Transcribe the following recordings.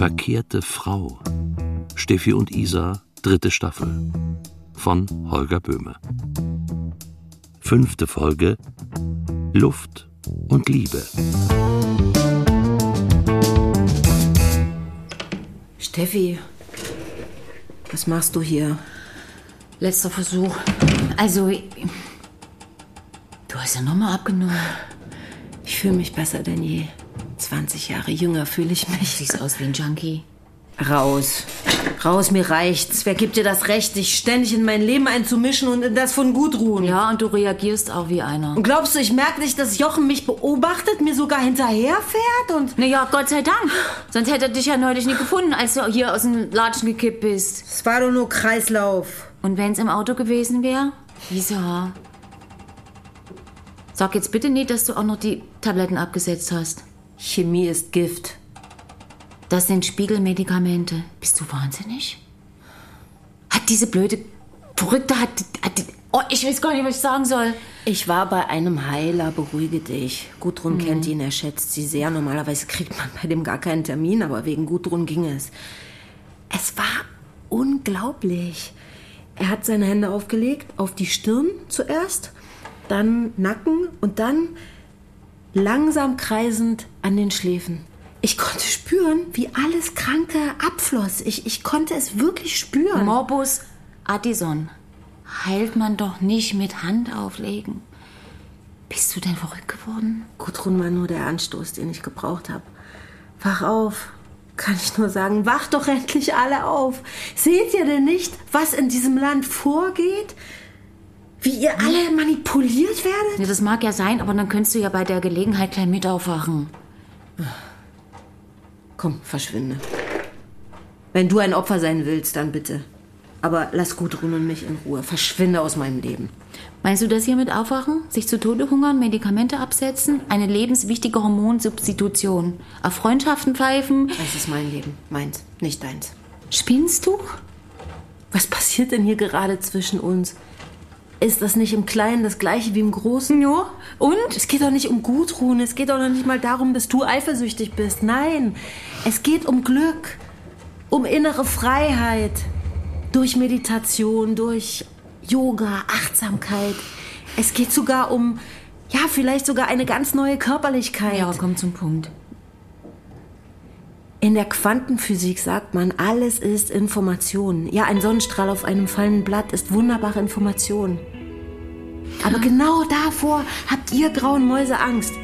Verkehrte Frau. Steffi und Isa, dritte Staffel. Von Holger Böhme. Fünfte Folge Luft und Liebe. Steffi, was machst du hier? Letzter Versuch. Also, du hast ja nochmal abgenommen. Ich fühle mich besser denn je. 20 Jahre jünger fühle ich mich. Siehst aus wie ein Junkie. Raus. Raus, mir reicht's. Wer gibt dir das Recht, dich ständig in mein Leben einzumischen und in das von Gudrun? Ja, und du reagierst auch wie einer. Und glaubst du, ich merke nicht, dass Jochen mich beobachtet, mir sogar hinterherfährt und... Naja, Gott sei Dank. Sonst hätte er dich ja neulich nicht gefunden, als du hier aus dem Latschen gekippt bist. Es war doch nur Kreislauf. Und wenn's im Auto gewesen wäre? Lisa. Sag jetzt bitte nicht, dass du auch noch die Tabletten abgesetzt hast. Chemie ist Gift. Das sind Spiegelmedikamente. Bist du wahnsinnig? Hat diese blöde Verrückte, hat, hat oh, ich weiß gar nicht, was ich sagen soll. Ich war bei einem Heiler, beruhige dich. Gudrun kennt ihn, er schätzt sie sehr. Normalerweise kriegt man bei dem gar keinen Termin, aber wegen Gudrun ging es. Es war unglaublich. Er hat seine Hände aufgelegt, auf die Stirn zuerst, dann Nacken und dann langsam kreisend an den Schläfen. Ich konnte spüren, wie alles Kranke abfloss. Ich, ich konnte es wirklich spüren. Morbus Addison heilt man doch nicht mit Hand auflegen. Bist du denn verrückt geworden? Gudrun war nur der Anstoß, den ich gebraucht habe. Wach auf, kann ich nur sagen. Wach doch endlich alle auf. Seht ihr denn nicht, was in diesem Land vorgeht? Wie ihr alle manipuliert werdet? Ja, das mag ja sein, aber dann könntest du ja bei der Gelegenheit gleich mit aufwachen. Komm, verschwinde. Wenn du ein Opfer sein willst, dann bitte. Aber lass Gudrun und mich in Ruhe. Verschwinde aus meinem Leben. Meinst du das hier mit Aufwachen? Sich zu Tode hungern, Medikamente absetzen? Eine lebenswichtige Hormonsubstitution. Auf Freundschaften pfeifen? Das ist mein Leben. Meins, nicht deins. Spinnst du? Was passiert denn hier gerade zwischen uns? Ist das nicht im Kleinen das gleiche wie im Großen? Ja. Und? Es geht doch nicht um Gudrun. Es geht doch noch nicht mal darum, dass du eifersüchtig bist. Nein, es geht um Glück, um innere Freiheit. Durch Meditation, durch Yoga, Achtsamkeit. Es geht sogar um, ja, vielleicht sogar eine ganz neue Körperlichkeit. Ja, komm zum Punkt. In der Quantenphysik sagt man, alles ist Information. Ja, ein Sonnenstrahl auf einem fallenden Blatt ist wunderbare Information. Aber genau davor habt ihr grauen Mäuse Angst.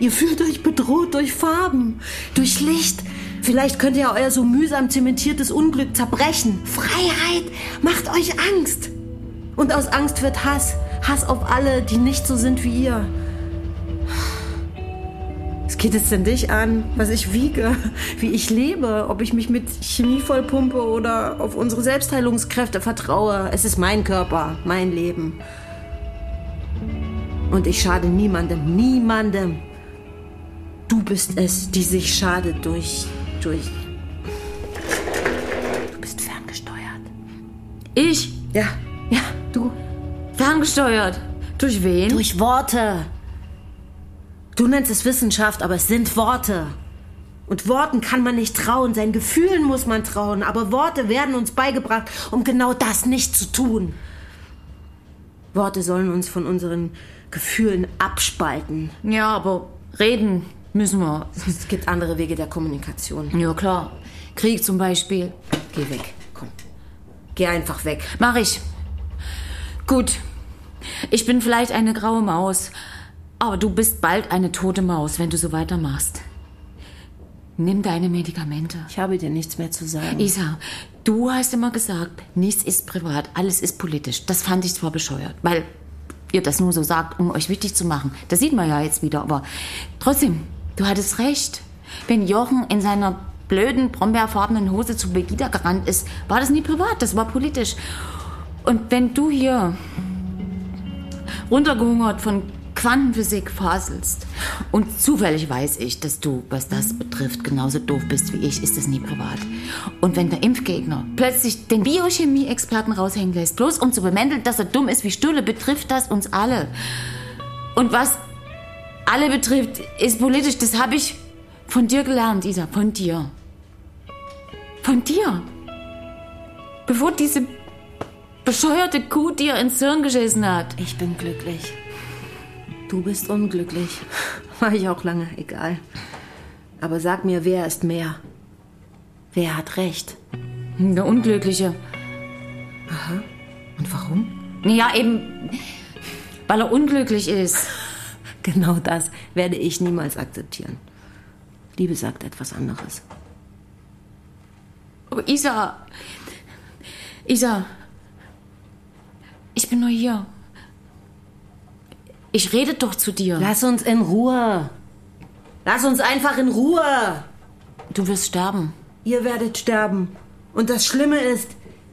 Ihr fühlt euch bedroht durch Farben, durch Licht. Vielleicht könnt ihr euer so mühsam zementiertes Unglück zerbrechen. Freiheit macht euch Angst. Und aus Angst wird Hass. Hass auf alle, die nicht so sind wie ihr. Geht es denn dich an, was ich wiege, wie ich lebe, ob ich mich mit Chemie vollpumpe oder auf unsere Selbstheilungskräfte vertraue? Es ist mein Körper, mein Leben. Und ich schade niemandem, niemandem. Du bist es, die sich schadet durch, durch. Du bist ferngesteuert. Ich? Ja, ja, du. Ferngesteuert. Durch wen? Durch Worte. Du nennst es Wissenschaft, aber es sind Worte. Und Worten kann man nicht trauen, seinen Gefühlen muss man trauen, aber Worte werden uns beigebracht, um genau das nicht zu tun. Worte sollen uns von unseren Gefühlen abspalten. Ja, aber reden müssen wir. Es gibt andere Wege der Kommunikation. Ja, klar. Krieg zum Beispiel. Geh weg, komm. Geh einfach weg. Mach ich. Gut. Ich bin vielleicht eine graue Maus, aber du bist bald eine tote Maus, wenn du so weitermachst. Nimm deine Medikamente. Ich habe dir nichts mehr zu sagen. Isa, du hast immer gesagt, nichts ist privat, alles ist politisch. Das fand ich zwar bescheuert, weil ihr das nur so sagt, um euch wichtig zu machen. Das sieht man ja jetzt wieder, aber trotzdem, du hattest recht. Wenn Jochen in seiner blöden, brombeerfarbenen Hose zu Begida gerannt ist, war das nie privat, das war politisch. Und wenn du hier runtergehungert von Quantenphysik faselst und zufällig weiß ich, dass du, was das betrifft, genauso doof bist wie ich, ist das nie privat. Und wenn der Impfgegner plötzlich den Biochemie-Experten raushängen lässt, bloß um zu bemänteln, dass er dumm ist wie Stulle, betrifft das uns alle. Und was alle betrifft, ist politisch. Das habe ich von dir gelernt, Isa, von dir. Von dir. Bevor diese bescheuerte Kuh dir ins Hirn geschissen hat. Ich bin glücklich. Du bist unglücklich. War ich auch lange, egal. Aber sag mir, wer ist mehr? Wer hat recht? Der Unglückliche. Und warum? Ja, eben, weil er unglücklich ist. Genau das werde ich niemals akzeptieren. Liebe sagt etwas anderes. Aber Isa, Isa, ich bin nur hier. Ich rede doch zu dir. Lass uns in Ruhe. Lass uns einfach in Ruhe. Du wirst sterben. Ihr werdet sterben. Und das Schlimme ist,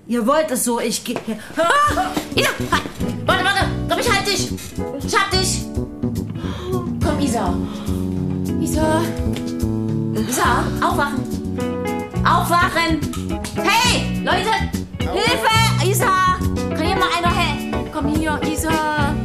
ihr wollt es so. Ich gehe. Ah! Isa! Warte, warte! Komm, ich halte dich! Ich hab dich! Komm, Isa! Isa! Isa, aufwachen! Aufwachen! Hey! Leute! Hilfe! Isa! Kann hier mal einer helfen? Komm hier, Isa!